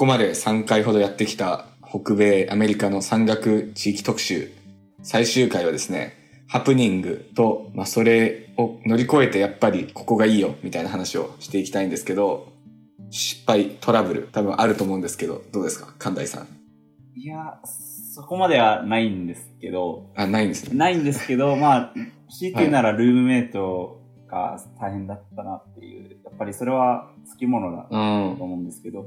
ここまで3回ほどやってきた北米アメリカの山岳地域特集。最終回はですねハプニングと、まあ、それを乗り越えてやっぱりここがいいよみたいな話をしていきたいんですけど失敗トラブル多分あると思うんですけどどうですか？神田さん。いや、そこまではないんですけど、あないんですね。ないんですけど、まあ、強いて言うならルームメイトが大変だったなっていう、やっぱりそれはつきものだうとん思うんですけど、い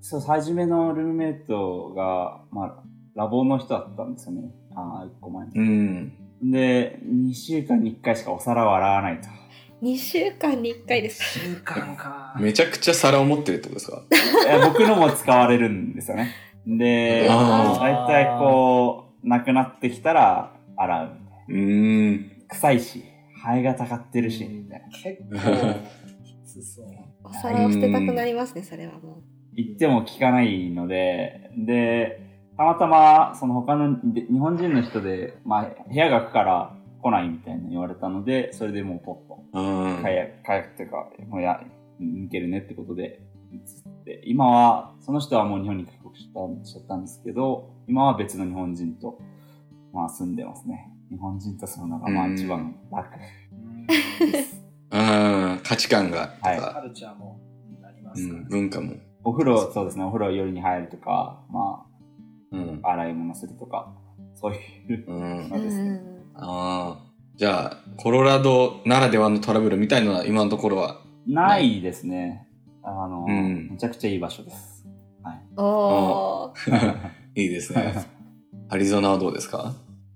そう、初めのルームメイトが、まあ、ラボの人だったんですよね。ああ、一個前に。うんで、2週間に1回しかお皿を洗わないと。2週間に1回ですか週間か。めちゃくちゃ皿を持ってるってことですか？いや僕のも使われるんですよね。で、あ大体こう、なくなってきたら洗う。うーん臭いし、ハエがたかってるし、みたいな。結構きつそう。お皿を捨てたくなりますねそれはも言っても聞かないので、で、たまたま、その他ので日本人の人で、まあ、部屋が空くから来ないみたいな言われたので、それでもうポッと、うん。解約、解約っていうか、もうや、抜けるねってことで、移って、今は、その人はもう日本に帰国した、しちゃったんですけど、今は別の日本人と、まあ住んでますね。日本人と住むのが、まあうん。一番楽。うんです。うん価値観がとはい。か、カルチャーもありまうん、すから。ね。文化も、お風呂、そうですね、お風呂夜に入るとか、まうん。あ、洗い物するとか、そういう。うん、う。そうですね。んああじゃあコロラドならではのトラブルみたいのは今のところは？ないですね。あの、うん。めちゃくちゃいい場所です。おー。いいですね。アリゾナはどうですか？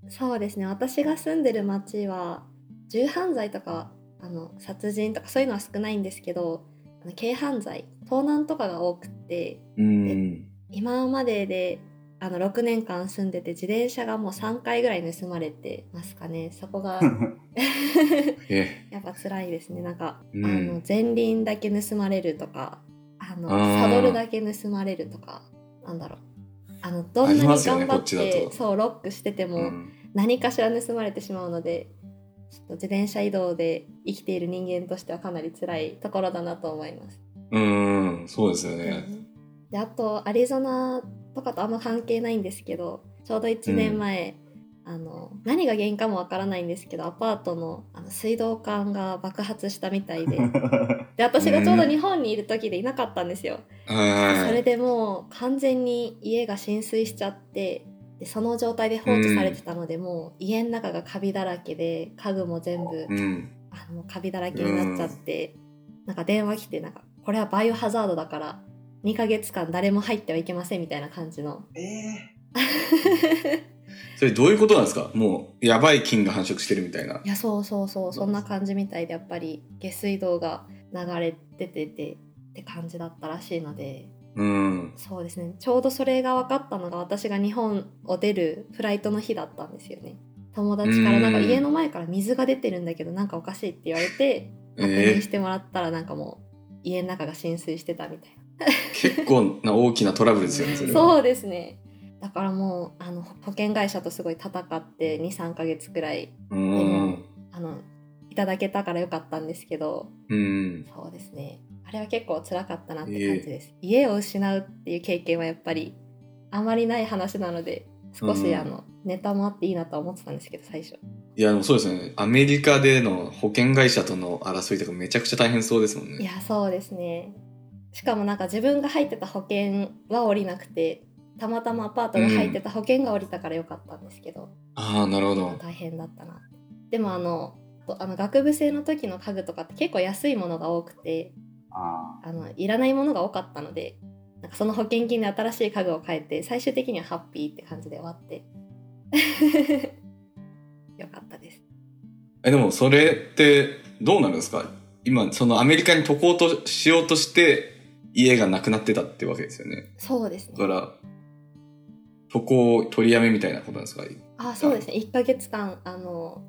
そうですね。私が住んでる町は銃犯罪とかあの殺人とかそういうのは少ないんですけどあの軽犯罪盗難とかが多くってうん。今までであの6年間住んでて自転車がもう3回ぐらい盗まれてますかね。そこが えやっぱ辛いですね。なんか、うん。あの前輪だけ盗まれるとかあのサドルだけ盗まれるとかなんだろう。あのどんなに頑張って、と。そうロックしてても、うん。何かしら盗まれてしまうので自転車移動で生きている人間としてはかなり辛いところだなと思います。うんそうですよね。であとアリゾナとかとあんま関係ないんですけどちょうど1年前、あの何が原因かもわからないんですけどアパートのあの水道管が爆発したみたいで。で私がちょうど日本にいる時でいなかったんですよ。はい。それでもう完全に家が浸水しちゃってでその状態で放置されてたので、もう家の中がカビだらけで家具も全部、うん。あのカビだらけになっちゃって、なんか電話来てなんかこれはバイオハザードだから2ヶ月間誰も入ってはいけませんみたいな感じの。ええ それどういうことなんですか？もうやばい菌が繁殖してるみたいな。いやそうそうそうそんな感じみたいでやっぱり下水道が流れ出ててって感じだったらしいのでうん。そうですね。ちょうどそれが分かったのが私が日本を出るフライトの日だったんですよね。友達からなんかうん家の前から水が出てるんだけどなんかおかしいって言われて確え認してもらったらなんかもう家の中が浸水してたみたい結構な大きなトラブルですよねそそうですね。だからもうあの保険会社とすごい戦って23ヶ月くらいうん。あのいただけたからよかったんですけど。うん。そうですねあれは結構辛かったなって感じです、家を失うっていう経験はやっぱりあまりない話なので少し、うん。あのネタもあっていいなとは思ってたんですけど最初。いやでもそうですね。アメリカでの保険会社との争いとかめちゃくちゃ大変そうですもんね。いやそうですね。しかもなんか自分が入ってた保険は降りなくてたまたまアパートが入ってた保険が降りたからよかったんですけど、ああなるほど。大変だったなでもあのとあの学部生の時の家具とかって結構安いものが多くてああのいらないものが多かったのでなんかその保険金で新しい家具を変えて最終的にはハッピーって感じで終わって。よかったです。えでもそれってどうなるんですか？今そのアメリカに渡航としようとして家がなくなってたってわけですよね。そうですね。だから渡航取りやめみたいなことなんですか？あそうですね。1ヶ月間あの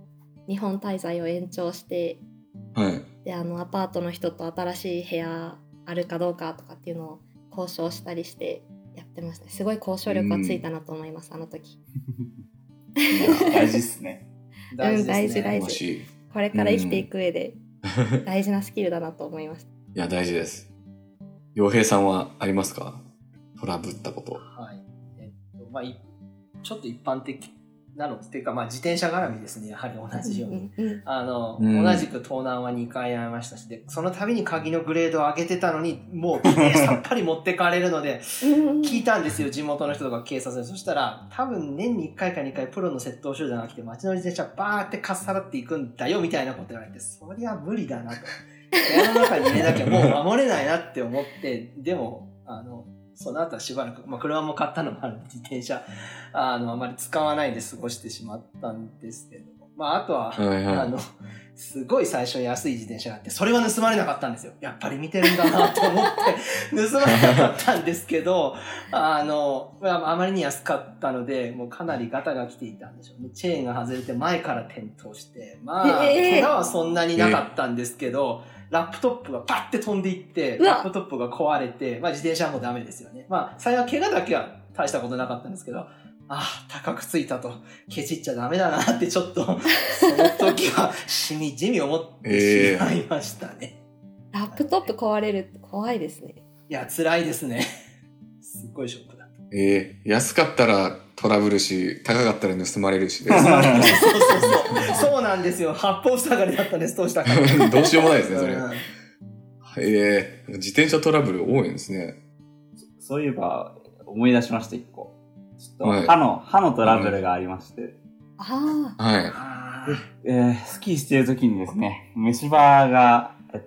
日本滞在を延長してはいであのアパートの人と新しい部屋あるかどうかとかっていうのを交渉したりしてやってましたねすごい交渉力はついたなと思います、あの時あ。大事っすね。大事ですね。大事大事これから生きていく上で大事なスキルだなと思いました いや大事です洋平さんはありますか？トラブったこと。はい。えっと、まあ、いちょっと一般的なのっていうか、まあ、自転車絡みですね、やはり同じように。あの、うん同じく盗難は2回会いましたし、で、その度に鍵のグレードを上げてたのに、もう、さっぱり持ってかれるので、うん聞いたんですよ、地元の人とか警察に。そしたら、多分年に1回か2回プロの窃盗集団が来て、街の自転車バーってかっさらっていくんだよ、みたいなこと言われて、そりゃ無理だなと。部屋の中に入れなきゃもう守れないなって思って、でも、あの、その後はしばらく、まあ、車も買ったのもあるんで、自転車、あの、あまり使わないで過ごしてしまったんですけど、まあ、あとは、はいはいあの、すごい最初に安い自転車があって、それは盗まれなかったんですよ。やっぱり見てるんだなと思って、盗まれなかったんですけど、あの、あまりに安かったので、もうかなりガタが来ていたんでしょうね。チェーンが外れて前から転倒して、まあ、ええ怪我はそんなになかったんですけど、ラップトップがパッて飛んでいって、ラップトップが壊れて、まあ自転車はもうダメですよね。まあ、幸い怪我だけは大したことなかったんですけど、ああ、高くついたと、ケチっちゃダメだなってちょっと、その時はしみじみ思ってしまいましたね。ラップトップ壊れるって怖いですね。いや、辛いですね。すっごいショックだった。ええ安かったらトラブるし、高かったら盗まれるしで そうそうそう。そうなんですよ。八方塞がりだったんです、どうしたか。どうしようもないですね、それ。うんええ自転車トラブル多いんですね。そういえば、思い出しました、一個。ちょっはいと歯の、歯のトラブルがありまして、ああ、はい。あえースキーしてる時にですね、虫歯が、え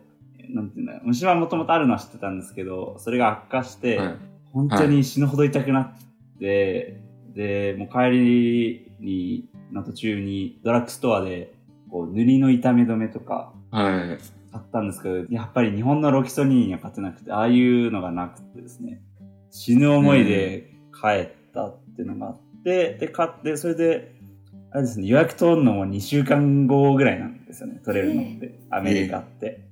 なんていうんだ虫歯もともとあるのは知ってたんですけど、それが悪化して、はい。本当に死ぬほど痛くなって、で、もう帰りに、の途中にドラッグストアで、こう、塗りの痛め止めとかはい。買ったんですけど、やっぱり日本のロキソニンには勝てなくて、ああいうのがなくてですね、死ぬ思いで帰ったっていうのがあって、で、買って、それで、あれですね、予約取るのも2週間後ぐらいなんですよね、取れるのって、アメリカって。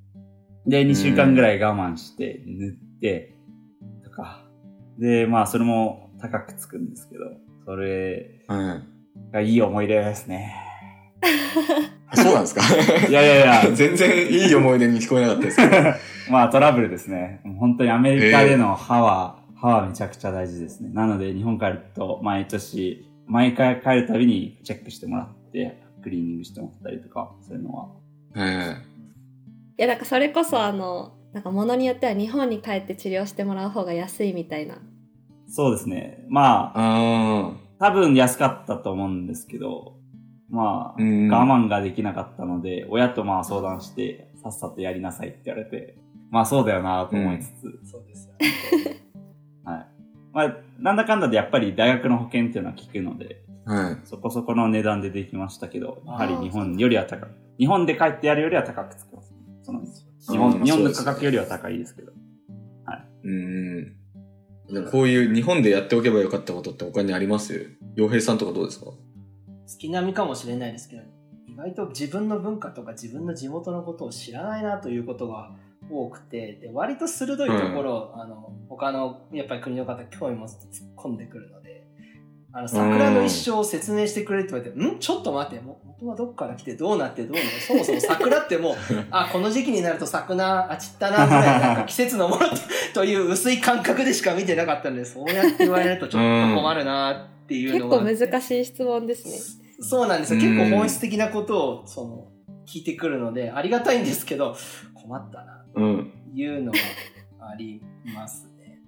で、2週間ぐらい我慢して、塗って、とか。で、まあ、それも高くつくんですけど、それはい。がいい思い出ですね。あそうなんですか？いやいやいや、全然いい思い出に聞こえなかったですけど。まあトラブルですね。本当にアメリカでの歯は、歯はめちゃくちゃ大事ですね。なので日本帰ると毎年、毎回帰るたびにチェックしてもらって、クリーニングしてもらったりとか、そういうのは。はい。いやなんかそれこそあのなんか物によっては日本に帰って治療してもらう方が安いみたいなそうですね。まあ、あ多分安かったと思うんですけど、まあ、うん我慢ができなかったので、親とまあ相談して、さっさとやりなさいって言われて、まあそうだよなと思いつつ、そうですよ。はい。まあ、なんだかんだでやっぱり大学の保険っていうのは効くので、あ。はい。そこそこの値段でできましたけど、やはり日本よりは高く、日本で帰ってやるよりは高くつきます。その日うん本日本の価格よりは高いですけど。うん。こういう日本でやっておけばよかったことって他にあります？洋平さんとかどうですか？月並みかもしれないですけど、意外と自分の文化とか自分の地元のことを知らないなということが多くて、で割と鋭いところを、あの他のやっぱり国の方興味持つと突っ込んでくるので、あの桜の一生を説明してくれって言われて、んちょっと待って、も元はどっから来てどうなってどうなって、そもそも桜ってもう、あ、この時期になると桜、あ、散ったな、ぐらいなんか季節のものという薄い感覚でしか見てなかったので、そうやって言われるとちょっと困るなっていう結構のがあって。難しい質問ですねそうなんですよ。うん結構本質的なことを、その、聞いてくるので、ありがたいんですけど、困ったな、うん。というのがありますね。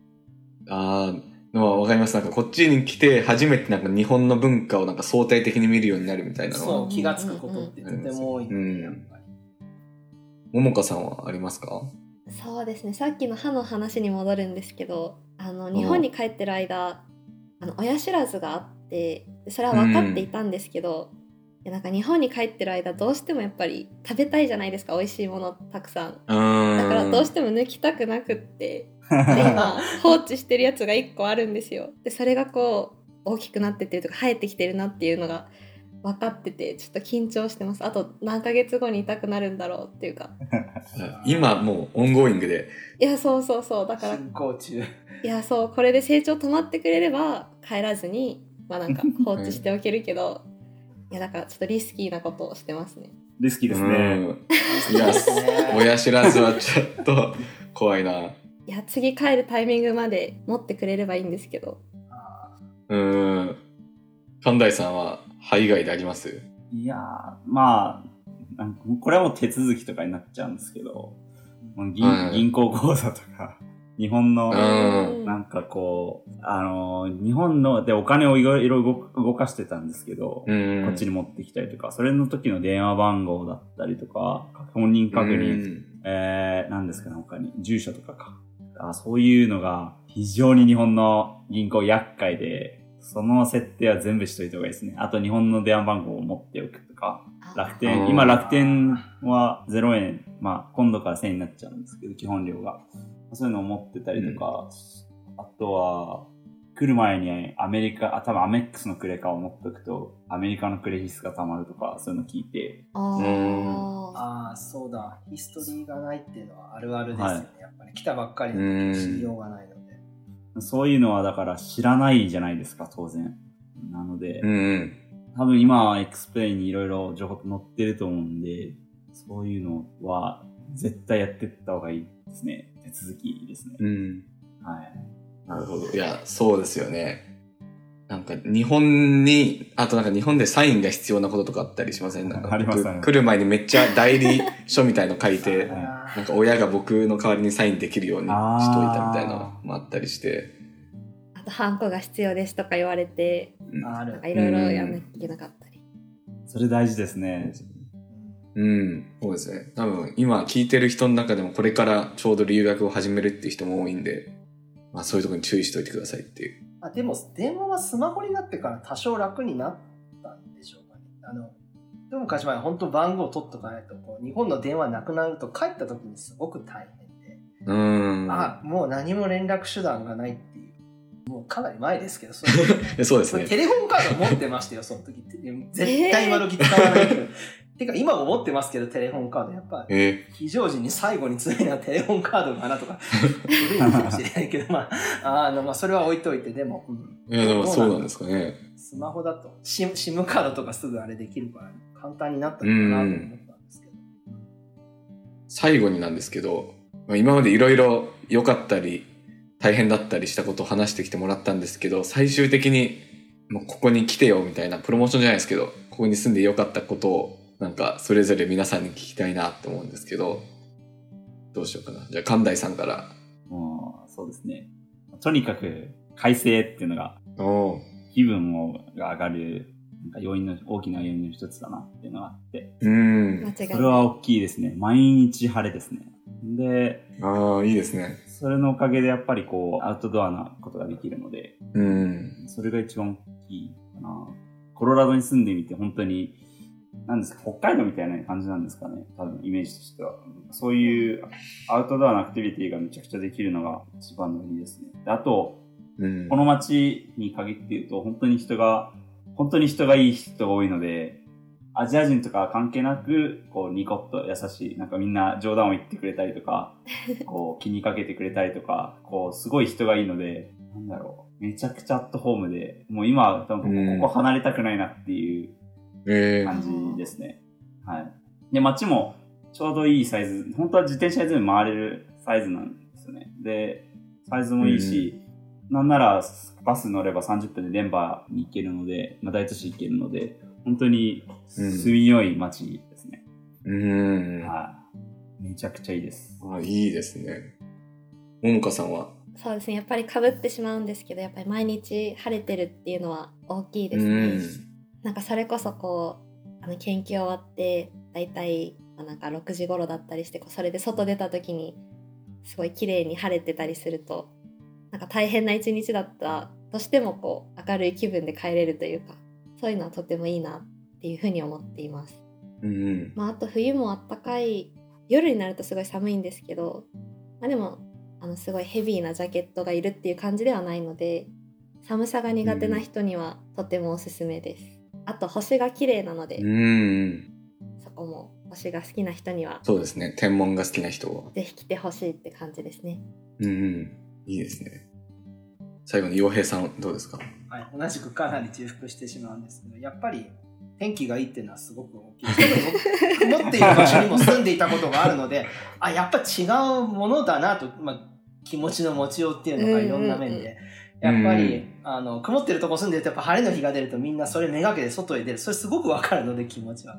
ああ、のはわかります。なんかこっちに来て初めてなんか日本の文化をなんか相対的に見るようになるみたいなのは。そう、気がつくことってとても多いのうんで、やっぱり。ももかさんはありますか？そうですねさっきの歯の話に戻るんですけどあの日本に帰ってる間あの親知らずがあってでそれは分かっていたんですけど、いやなんか日本に帰ってる間どうしてもやっぱり食べたいじゃないですか美味しいものたくさんうん。だからどうしても抜きたくなくってで今放置してるやつが1個あるんですよでそれがこう大きくなってってるとか生えてきてるなっていうのが分かっててちょっと緊張してますあと何ヶ月後に痛くなるんだろうっていうか 今もう ongoing で。いやそうそうそうだから進行中。いやそうこれで成長止まってくれれば帰らずにまあなんか放置しておけるけどいやだからちょっとリスキーなことをしてますねリスキーですね。うんいや、親知らずはちょっと怖いな。いや次帰るタイミングまで持ってくれればいいんですけどあうーん。神大さんは肺以外であります？いやー、まあ、なんかこれはもう手続きとかになっちゃうんですけど、銀はい銀行口座とか、日本の、うんなんかこう、あのー日本の、で、お金をいろいろ動かしてたんですけど、うん。こっちに持ってきたりとか、それの時の電話番号だったりとか、本人確認、うんえー、何ですかね、他に、住所とかか。あそういうのが非常に日本の銀行厄介で、その設定は全部しといた方がいいですね。あと日本の電話番号を持っておくとか、楽う天、ん今楽天は0円、まあ今度から1000円になっちゃうんですけど、基本料が。そういうのを持ってたりとか、あとは、来る前にアメリカ、あ、多分アメックスのクレカを持っておくと、アメリカのクレジスが溜まるとか、そういうの聞いて、あうんーああ、そうだ。ヒストリーがないっていうのはあるあるですよね。はい来たばっかりうんの時知りようがないので。そういうのはだから知らないじゃないですか、当然。なので、うんうん。多分今は XPLANE にいろいろ情報載ってると思うんで、そういうのは絶対やってった方がいいですね。手続きですね。うん。はい。なるほど。いや、そうですよね。なんか日本に、あとなんか日本でサインが必要なこととかあったりしません？なんかあります僕あります来る前にめっちゃ代理書みたいの書いて、あなんか親が僕の代わりにサインできるようにしといたみたいなのもあったりして。あとハンコが必要ですとか言われて。いろいろやんなきゃいけなかったり、それ大事ですね。うん、そうですね。多分今聞いてる人の中でもこれからちょうど留学を始めるっていう人も多いんで、まあそういうところに注意しといてくださいっていう。あでも、電話はスマホになってから多少楽になったんでしょうかね。あの、でも昔前本当番号取っとかないと、こう日本の電話なくなると帰った時にすごく大変で、うん。あ、もう何も連絡手段がないっていう。もうかなり前ですけど、そそうですね。テレフォンカード持ってましたよ、その時って。絶対今時使わないけど。てか今も持ってますけど、テレフォンカード。やっぱえ非常時に最後に常にはテレフォンカードかなとか、古いのかもしれないけど、まあ、あのまあ、それは置いといて、でも、うんー、いやでもそうなんですかね。スマホだとシム、SIM カードとかすぐあれできるから、簡単になったのかなと思ったんですけど。最後になんですけど、まあ今までいろいろ良かったり、大変だったりしたことを話してきてもらったんですけど、最終的に、もうここに来てよみたいな、プロモーションじゃないですけど、ここに住んで良かったことを、なんかそれぞれ皆さんに聞きたいなって思うんですけど、どうしようかな。じゃあ神大さんから。もう、そうですね。とにかく、快晴っていうのが、気分をが上がる、なんか要因の、大きな要因の一つだなっていうのがあって、うん。それは大きいですね。毎日晴れですね。で、ああ、いいですね。それのおかげでやっぱりこう、アウトドアなことができるので、うん。それが一番大きいかな。コロラドに住んでみて本当に、なんですか、北海道みたいな感じなんですかね。多分イメージとしては。そういうアウトドアなアクティビティがめちゃくちゃできるのが一番の売りですね。であと、うん。この街に限って言うと、本当に人が、本当に人がいい人が多いので、アジア人とか関係なく、こう、ニコッと優しい、なんかみんな冗談を言ってくれたりとか、こう、気にかけてくれたりとか、こう、すごい人がいいので、なんだろう、めちゃくちゃアットホームで、もう今は多分うんここ離れたくないなっていうえー、感じですね。はい。で、街もちょうどいいサイズ、本当は自転車で全部回れるサイズなんですよね。で、サイズもいいし、なんならバス乗れば30分でデンバーに行けるので、まあ、大都市行けるので、本当に住みよい街ですね。うん。はい。めちゃくちゃいいです。あいいですね。ももかさんは？そうですねやっぱりかぶってしまうんですけどやっぱり毎日晴れてるっていうのは大きいですね、なんかそれこそこうあの研究終わってだいたいまあなんか6時頃だったりしてこうそれで外出た時にすごい綺麗に晴れてたりするとなんか大変な一日だったとしてもこう明るい気分で帰れるというかそういうのはとてもいいなっていうふうに思っています。うん。うん。まあ、あと冬もあったかい夜になるとすごい寒いんですけど、まあ、でもあのすごいヘビーなジャケットがいるっていう感じではないので寒さが苦手な人にはとてもおすすめです。あと星が綺麗なので、うん。そこも星が好きな人にはそうですね。天文が好きな人は。ぜひ来てほしいって感じですね。うんうん。いいですね。最後に洋平さんどうですか？はい、同じくかなり重複してしまうんですけど、やっぱり天気がいいっていうのはすごく大きいです。曇っている場所にも住んでいたことがあるので、あ、やっぱ違うものだなと、まあ、気持ちの持ちようっていうのがいろんな面で、やっぱり、あの曇ってるとこ住んでるとやっぱ晴れの日が出るとみんなそれめがけて外へ出る。それすごくわかるので気持ちは。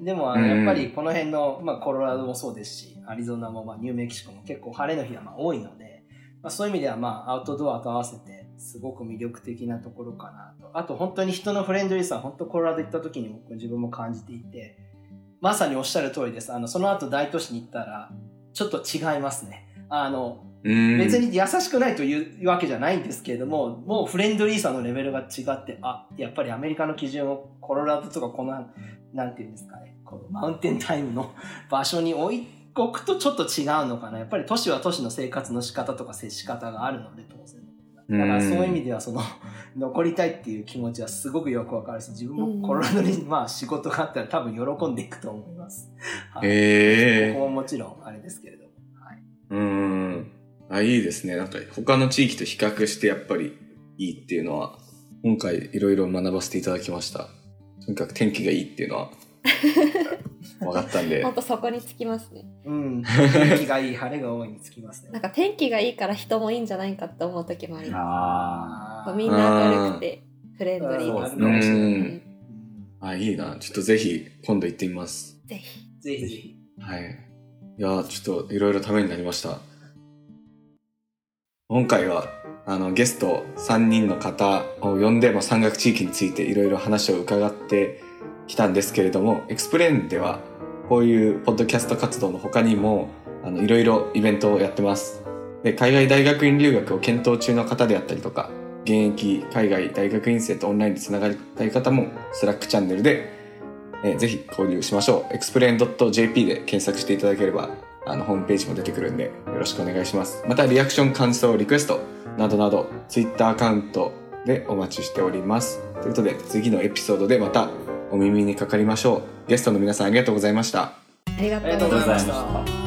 でもあのうん。やっぱりこの辺の、まあ、コロラドもそうですしアリゾナも、まあ、ニューメキシコも結構晴れの日がまあ多いので、まあ、そういう意味ではまあアウトドアと合わせてすごく魅力的なところかなと。あと本当に人のフレンドリーさは本当コロラド行った時に僕自分も感じていてまさにおっしゃる通りです。あのその後大都市に行ったらちょっと違いますねあのうん別に優しくないというわけじゃないんですけれども、もうフレンドリーさのレベルが違って、あ、やっぱりアメリカの基準をコロラドとかこの、なんていうんですかね、このマウンテンタイムの場所に置いとくとちょっと違うのかな。やっぱり都市は都市の生活の仕方とか接し方があるので、当然。だからそういう意味ではその残りたいっていう気持ちはすごくよくわかるし自分もコロラドにまあ仕事があったら多分喜んでいくと思います。はいええここももちろんあれですけれどうん。あ、いいですね。なんか他の地域と比較してやっぱりいいっていうのは、今回いろいろ学ばせていただきました。とにかく天気がいいっていうのは 分かったんでほん。とそこにつきますねうん。天気がいい、晴れが多いにつきますね。なんか天気がいいから人もいいんじゃないかって思う時もありまあすみんな明るくてフレンドリーですねあ、いいな。ちょっとぜひ今度行ってみます。ぜひぜひぜひ。はい。いやちょっといろいろためになりました。今回は、あの、ゲスト3人の方を呼んで、まあ、山岳地域についていろいろ話を伺ってきたんですけれども、エクスプレーンでは、こういうポッドキャスト活動の他にも、あの、いろいろイベントをやってます。で、海外大学院留学を検討中の方であったりとか、現役海外大学院生とオンラインでつながりたい方も、スラックチャンネルでえーぜひ交流しましょう。explain.jp で検索していただければ、あの、ホームページも出てくるんで、よろしくお願いします。また、リアクション、感想、リクエストなどなど、Twitter アカウントでお待ちしております。ということで、次のエピソードでまたお耳にかかりましょう。ゲストの皆さんありがとうございました。ありがとうございました。